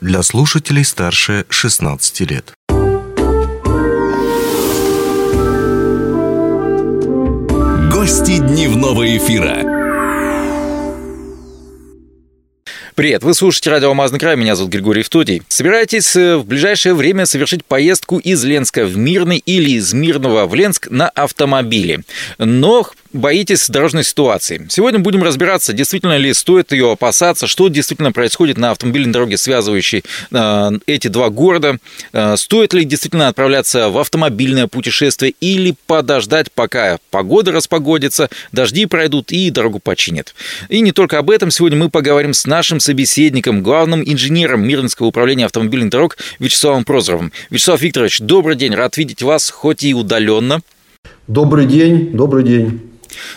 для слушателей старше 16 лет. Гости дневного эфира. Привет, вы слушаете радио «Алмазный край», меня зовут Григорий Втодий. Собираетесь э, в ближайшее время совершить поездку из Ленска в Мирный или из Мирного в Ленск на автомобиле. Но боитесь дорожной ситуации. Сегодня будем разбираться, действительно ли стоит ее опасаться, что действительно происходит на автомобильной дороге, связывающей э, эти два города, э, стоит ли действительно отправляться в автомобильное путешествие или подождать, пока погода распогодится, дожди пройдут и дорогу починят. И не только об этом, сегодня мы поговорим с нашим собеседником, главным инженером Мирнинского управления автомобильных дорог Вячеславом Прозоровым. Вячеслав Викторович, добрый день, рад видеть вас, хоть и удаленно. Добрый день, добрый день.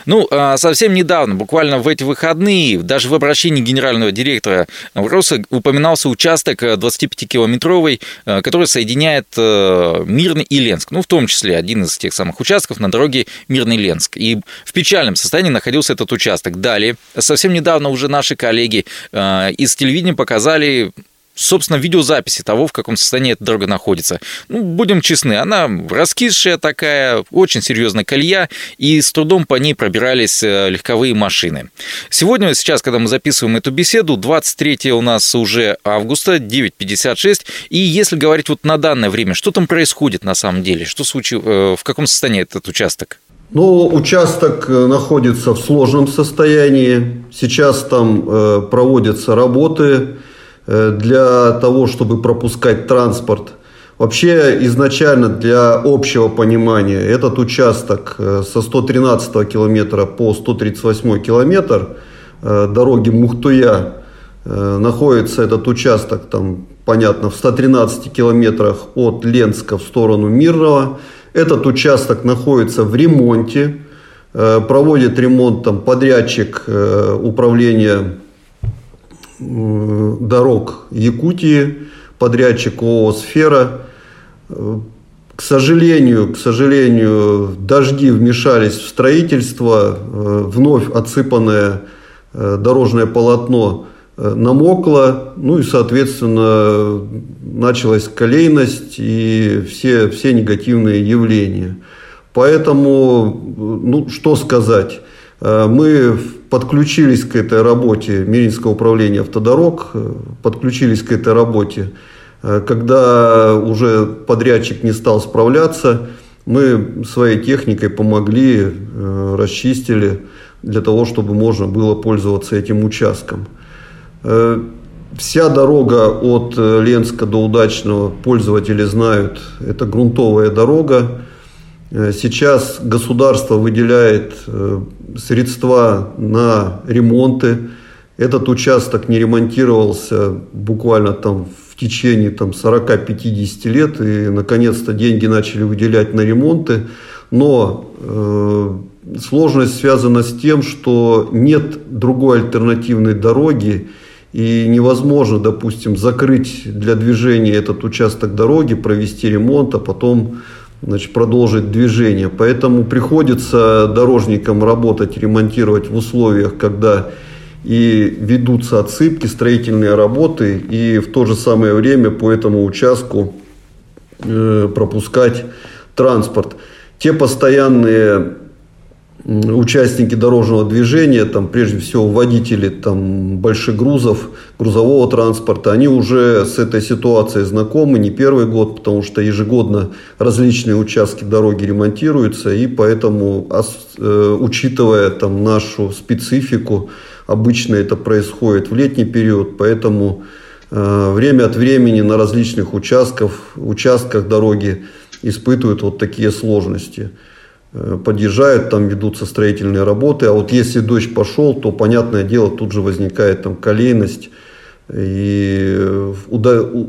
Ну, а, совсем недавно, буквально в эти выходные, даже в обращении генерального директора Роса упоминался участок 25-километровый, э, который соединяет э, Мирный и Ленск. Ну, в том числе один из тех самых участков на дороге Мирный-Ленск. И в печальном состоянии находился этот участок. Далее, совсем недавно уже наши коллеги э, из телевидения показали собственно, видеозаписи того, в каком состоянии эта дорога находится. Ну, будем честны, она раскисшая такая, очень серьезная колея, и с трудом по ней пробирались э, легковые машины. Сегодня, сейчас, когда мы записываем эту беседу, 23 у нас уже августа, 9.56, и если говорить вот на данное время, что там происходит на самом деле? Что случилось, э, в каком состоянии этот участок? Ну, участок э, находится в сложном состоянии. Сейчас там э, проводятся работы. Э, для того, чтобы пропускать транспорт. Вообще изначально для общего понимания этот участок э, со 113 километра по 138 километр э, дороги Мухтуя находится этот участок там понятно в 113 километрах от Ленска в сторону Мирного. Этот участок находится в ремонте, проводит ремонт там подрядчик управления дорог Якутии, подрядчик ООО «Сфера». К сожалению, к сожалению, дожди вмешались в строительство, вновь отсыпанное э, дорожное полотно э, намокло, ну и, соответственно, началась колейность и все, все негативные явления. Поэтому, ну, что сказать, э, мы подключились к этой работе Миринского управления автодорог, э, подключились к этой работе. Э, когда уже подрядчик не стал справляться, мы своей техникой помогли, э, расчистили для того, чтобы можно было пользоваться этим участком. Вся дорога от Ленска до Удачного пользователи знают, это грунтовая дорога. Сейчас государство выделяет средства на ремонты. Этот участок не ремонтировался буквально там в течение там, 40-50 лет, и наконец-то деньги начали выделять на ремонты. Но э, сложность связана с тем, что нет другой альтернативной дороги, и невозможно, допустим, закрыть для движения этот участок дороги, провести ремонт, а потом значит, продолжить движение. Поэтому приходится дорожникам работать, ремонтировать в условиях, когда и ведутся отсыпки, строительные работы, и в то же самое время по этому участку э, пропускать транспорт. Те постоянные участники дорожного движения, там, прежде всего водители там, больших грузов, грузового транспорта, они уже с этой ситуацией знакомы не первый год, потому что ежегодно различные участки дороги ремонтируются, и поэтому, э, учитывая там, нашу специфику, обычно это происходит в летний период, поэтому э, время от времени на различных участках, участках дороги испытывают вот такие сложности. Э, подъезжают, там ведутся строительные работы. А вот если дождь пошел, то, понятное дело, тут же возникает там колейность. И э,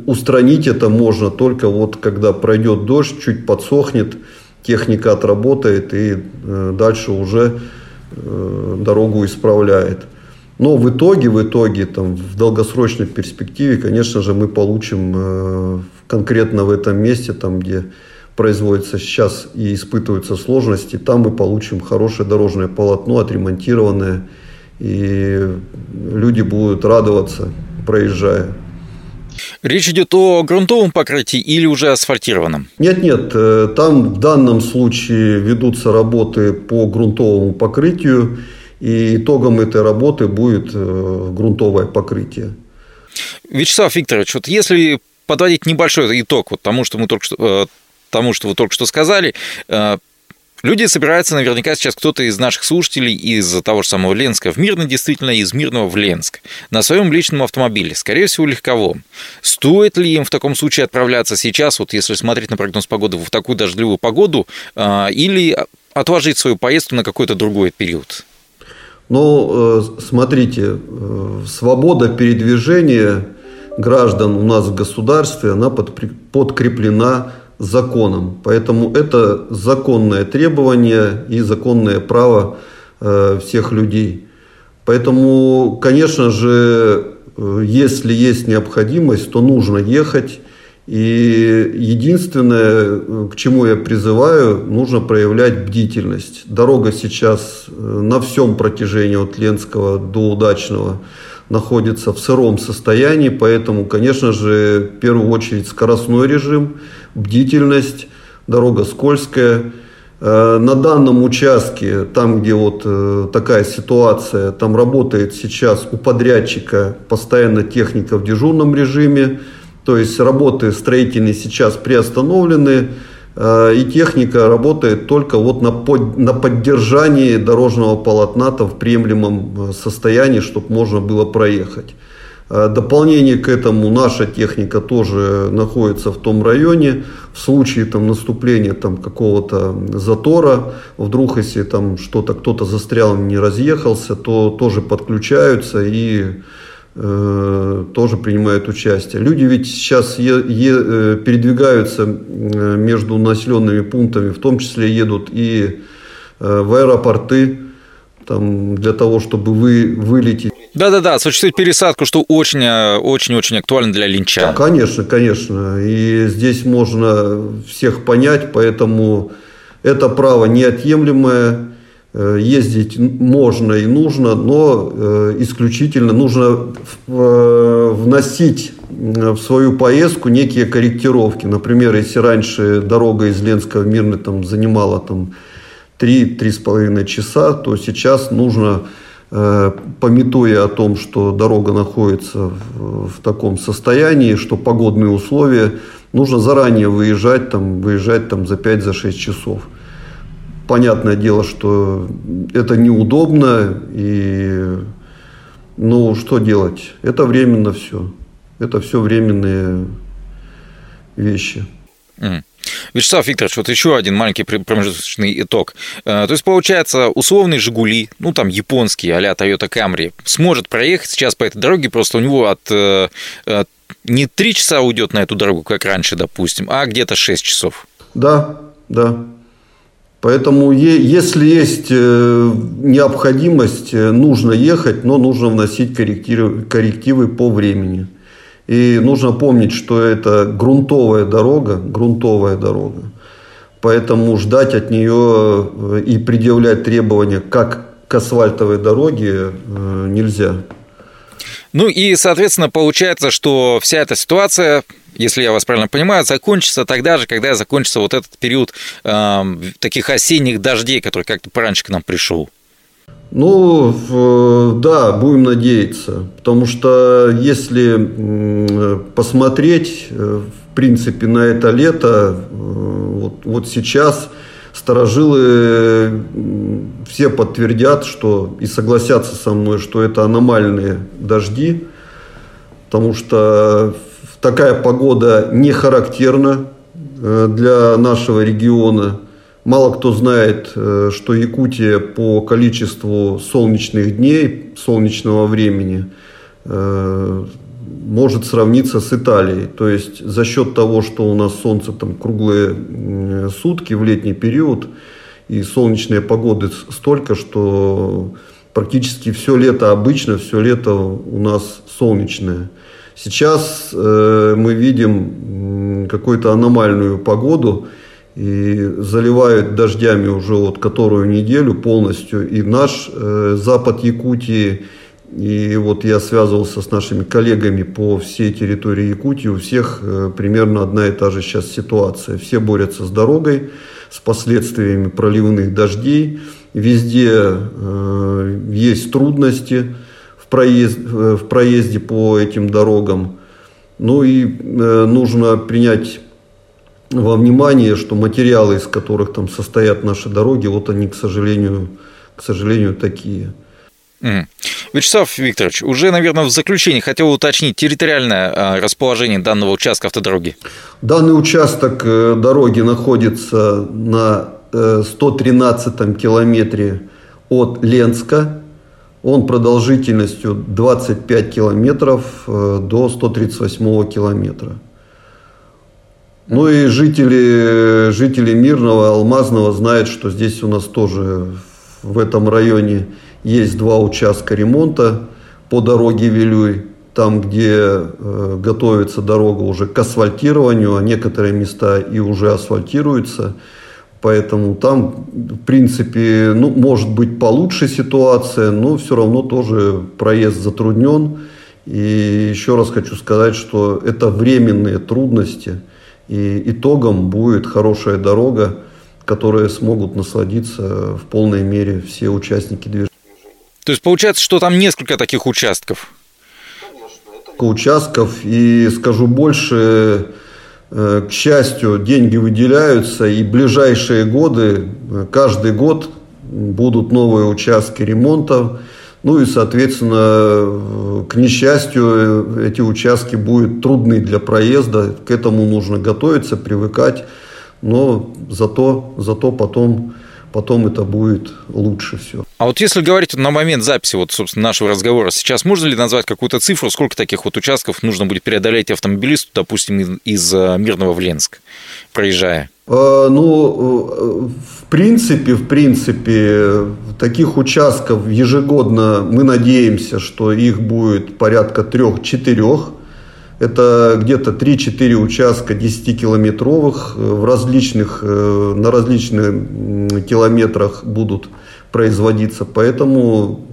устранить это можно только вот когда пройдет дождь, чуть подсохнет, техника отработает и э, дальше уже дорогу исправляет. Но в итоге, в итоге, там, в долгосрочной перспективе, конечно же, мы получим конкретно в этом месте, там, где производится сейчас и испытываются сложности, там мы получим хорошее дорожное полотно, отремонтированное, и люди будут радоваться, проезжая. Речь идет о грунтовом покрытии или уже асфальтированном? Нет, нет, э, там в данном случае ведутся работы по грунтовому покрытию, и итогом этой работы будет э, грунтовое покрытие. Вячеслав Викторович, вот если подводить небольшой итог вот тому, что мы только что, э, тому, что вы только что сказали, Люди собираются наверняка сейчас кто-то из наших слушателей из того же самого Ленска в Мирно, действительно из Мирного в Ленск, на своем личном автомобиле, скорее всего, легковом. Стоит ли им в таком случае отправляться сейчас, вот если смотреть на прогноз погоды в такую дождливую погоду, а, или отложить свою поездку на какой-то другой период? Ну, э, смотрите, э, свобода передвижения граждан у нас в государстве, она подкреплена законом. Поэтому это законное требование и законное право э, всех людей. Поэтому, конечно же, э, если есть необходимость, то нужно ехать. И единственное, э, к чему я призываю, нужно проявлять бдительность. Дорога сейчас на всем протяжении от Ленского до Удачного находится в сыром состоянии, поэтому, конечно же, в первую очередь скоростной режим, бдительность, дорога скользкая. Э, на данном участке, там, где вот э, такая ситуация, там работает сейчас у подрядчика постоянно техника в дежурном режиме, то есть работы строительные сейчас приостановлены, э, и техника работает только вот на, под, на поддержании дорожного полотна в приемлемом состоянии, чтобы можно было проехать. Э, дополнение к этому наша техника тоже находится в том районе. В случае там, наступления там, какого-то затора, вдруг если там что-то кто-то застрял, не разъехался, то тоже подключаются и э, тоже принимают участие. Люди ведь сейчас е, е, э, передвигаются между населенными пунктами, в том числе едут и в аэропорты, там, для того, чтобы вы вылететь. Да-да-да, осуществить пересадку, что очень-очень-очень актуально для линча. Конечно, конечно. И здесь можно всех понять, поэтому это право неотъемлемое. Э, ездить можно и нужно, но э, исключительно нужно э, вносить в свою поездку некие корректировки. Например, если раньше дорога из Ленска в Мирный там, занимала там, 3-3,5 часа, то сейчас нужно, э, пометуя о том, что дорога находится в, в таком состоянии, что погодные условия, нужно заранее выезжать, там, выезжать там, за 5-6 часов. Понятное дело, что это неудобно, и ну что делать? Это временно все. Это все временные вещи. Mm. Вячеслав Викторович, вот еще один маленький промежуточный итог. Э, то есть, получается, условный «Жигули», ну, там, японский, а-ля Toyota Camry, сможет проехать сейчас по этой дороге, просто у него от э, э, не три часа уйдет на эту дорогу, как раньше, допустим, а где-то 6 часов. Да, да. Поэтому, если есть необходимость, нужно ехать, но нужно вносить коррективы, коррективы по времени. И нужно помнить, что это грунтовая дорога, грунтовая дорога. Поэтому ждать от нее э, и предъявлять требования как к асфальтовой дороге э, нельзя. Ну и, соответственно, получается, что вся эта ситуация, если я вас правильно понимаю, закончится тогда же, когда закончится вот этот период э, таких осенних дождей, который как-то пораньше к нам пришел. Ну, да, будем надеяться. Потому что если посмотреть, э, в принципе, на это лето, э, вот, вот сейчас старожилы все подтвердят, что и согласятся со мной, что это аномальные дожди, потому что такая погода не характерна э, для нашего региона. Мало кто знает, э, что Якутия по количеству солнечных дней, солнечного времени э, может сравниться с Италией. То есть за счет того, что у нас солнце там круглые сутки в летний период и солнечные погоды столько, что практически все лето обычно, все лето у нас солнечное. Сейчас э, мы видим какую-то аномальную погоду – и заливают дождями уже вот которую неделю полностью и наш э, запад Якутии, И вот я связывался с нашими коллегами по всей территории Якутии. У всех э, примерно одна и та же сейчас ситуация. Все борются с дорогой, с последствиями проливных дождей. Везде э, есть трудности в, проезд, э, в проезде по этим дорогам. Ну и э, нужно принять во внимание, что материалы, из которых там состоят наши дороги, вот они, к сожалению, к сожалению, такие. Вячеслав Викторович, уже, наверное, в заключении хотел уточнить территориальное а, расположение данного участка автодороги. Данный участок э, дороги находится на 113 э, километре от Ленска. Он продолжительностью 25 километров э, до 138 километра. Ну и жители, жители Мирного, Алмазного знают, что здесь у нас тоже в этом районе есть два участка ремонта по дороге Вилюй. Там, где э, готовится дорога уже к асфальтированию, а некоторые места и уже асфальтируются. Поэтому там, в принципе, ну, может быть получше ситуация, но все равно тоже проезд затруднен. И еще раз хочу сказать, что это временные трудности. И итогом будет хорошая дорога, которые смогут насладиться в полной мере все участники движения. То есть получается, что там несколько таких участков? Участков, и скажу больше, э, к счастью, деньги выделяются, и ближайшие годы, э, каждый год будут новые участки ремонта. Ну и, соответственно, э, к несчастью, эти участки будут трудны для проезда. К этому нужно готовиться, привыкать. Но зато, зато потом потом это будет лучше все. А вот если говорить на момент записи, вот, собственно, нашего разговора, сейчас можно ли назвать какую-то цифру, сколько таких вот участков нужно будет преодолеть автомобилисту, допустим, из э, Мирного в Ленск, проезжая? А, ну, э, в принципе, в принципе, таких участков ежегодно мы надеемся, что их будет порядка трех-четырех. Это где-то 3-4 участка 10-километровых э, в различных, э, на различных километрах будут производиться. Поэтому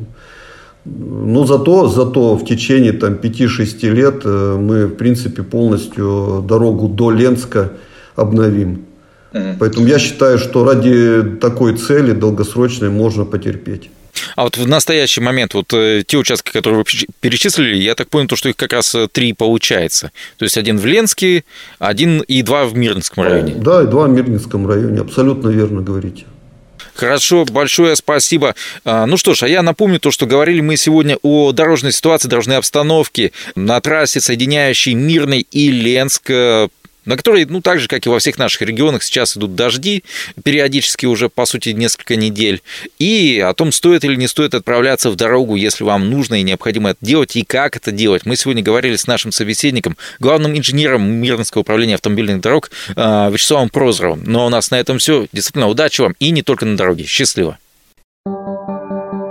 но зато, зато в течение там, 5-6 лет э, мы, в принципе, полностью дорогу до Ленска обновим. Поэтому я считаю, что ради такой цели долгосрочной можно потерпеть. А вот в настоящий момент вот э, те участки, которые вы перечислили, я так понял, то, что их как раз э, три получается. То есть один в Ленске, один и два в Мирнинском районе. Да, и два в Мирнинском районе. Абсолютно верно говорите. Хорошо, большое спасибо. А, ну что ж, а я напомню то, что говорили мы сегодня о дорожной ситуации, дорожной обстановке на трассе, соединяющей Мирный и Ленск на которой, ну, так же, как и во всех наших регионах, сейчас идут дожди, периодически уже, по сути, несколько недель, и о том, стоит или не стоит отправляться в дорогу, если вам нужно и необходимо это делать, и как это делать. Мы сегодня говорили с нашим собеседником, главным инженером Мирнского управления автомобильных дорог а, Вячеславом Прозоровым. А у нас на этом все. Действительно, удачи вам и не только на дороге. Счастливо!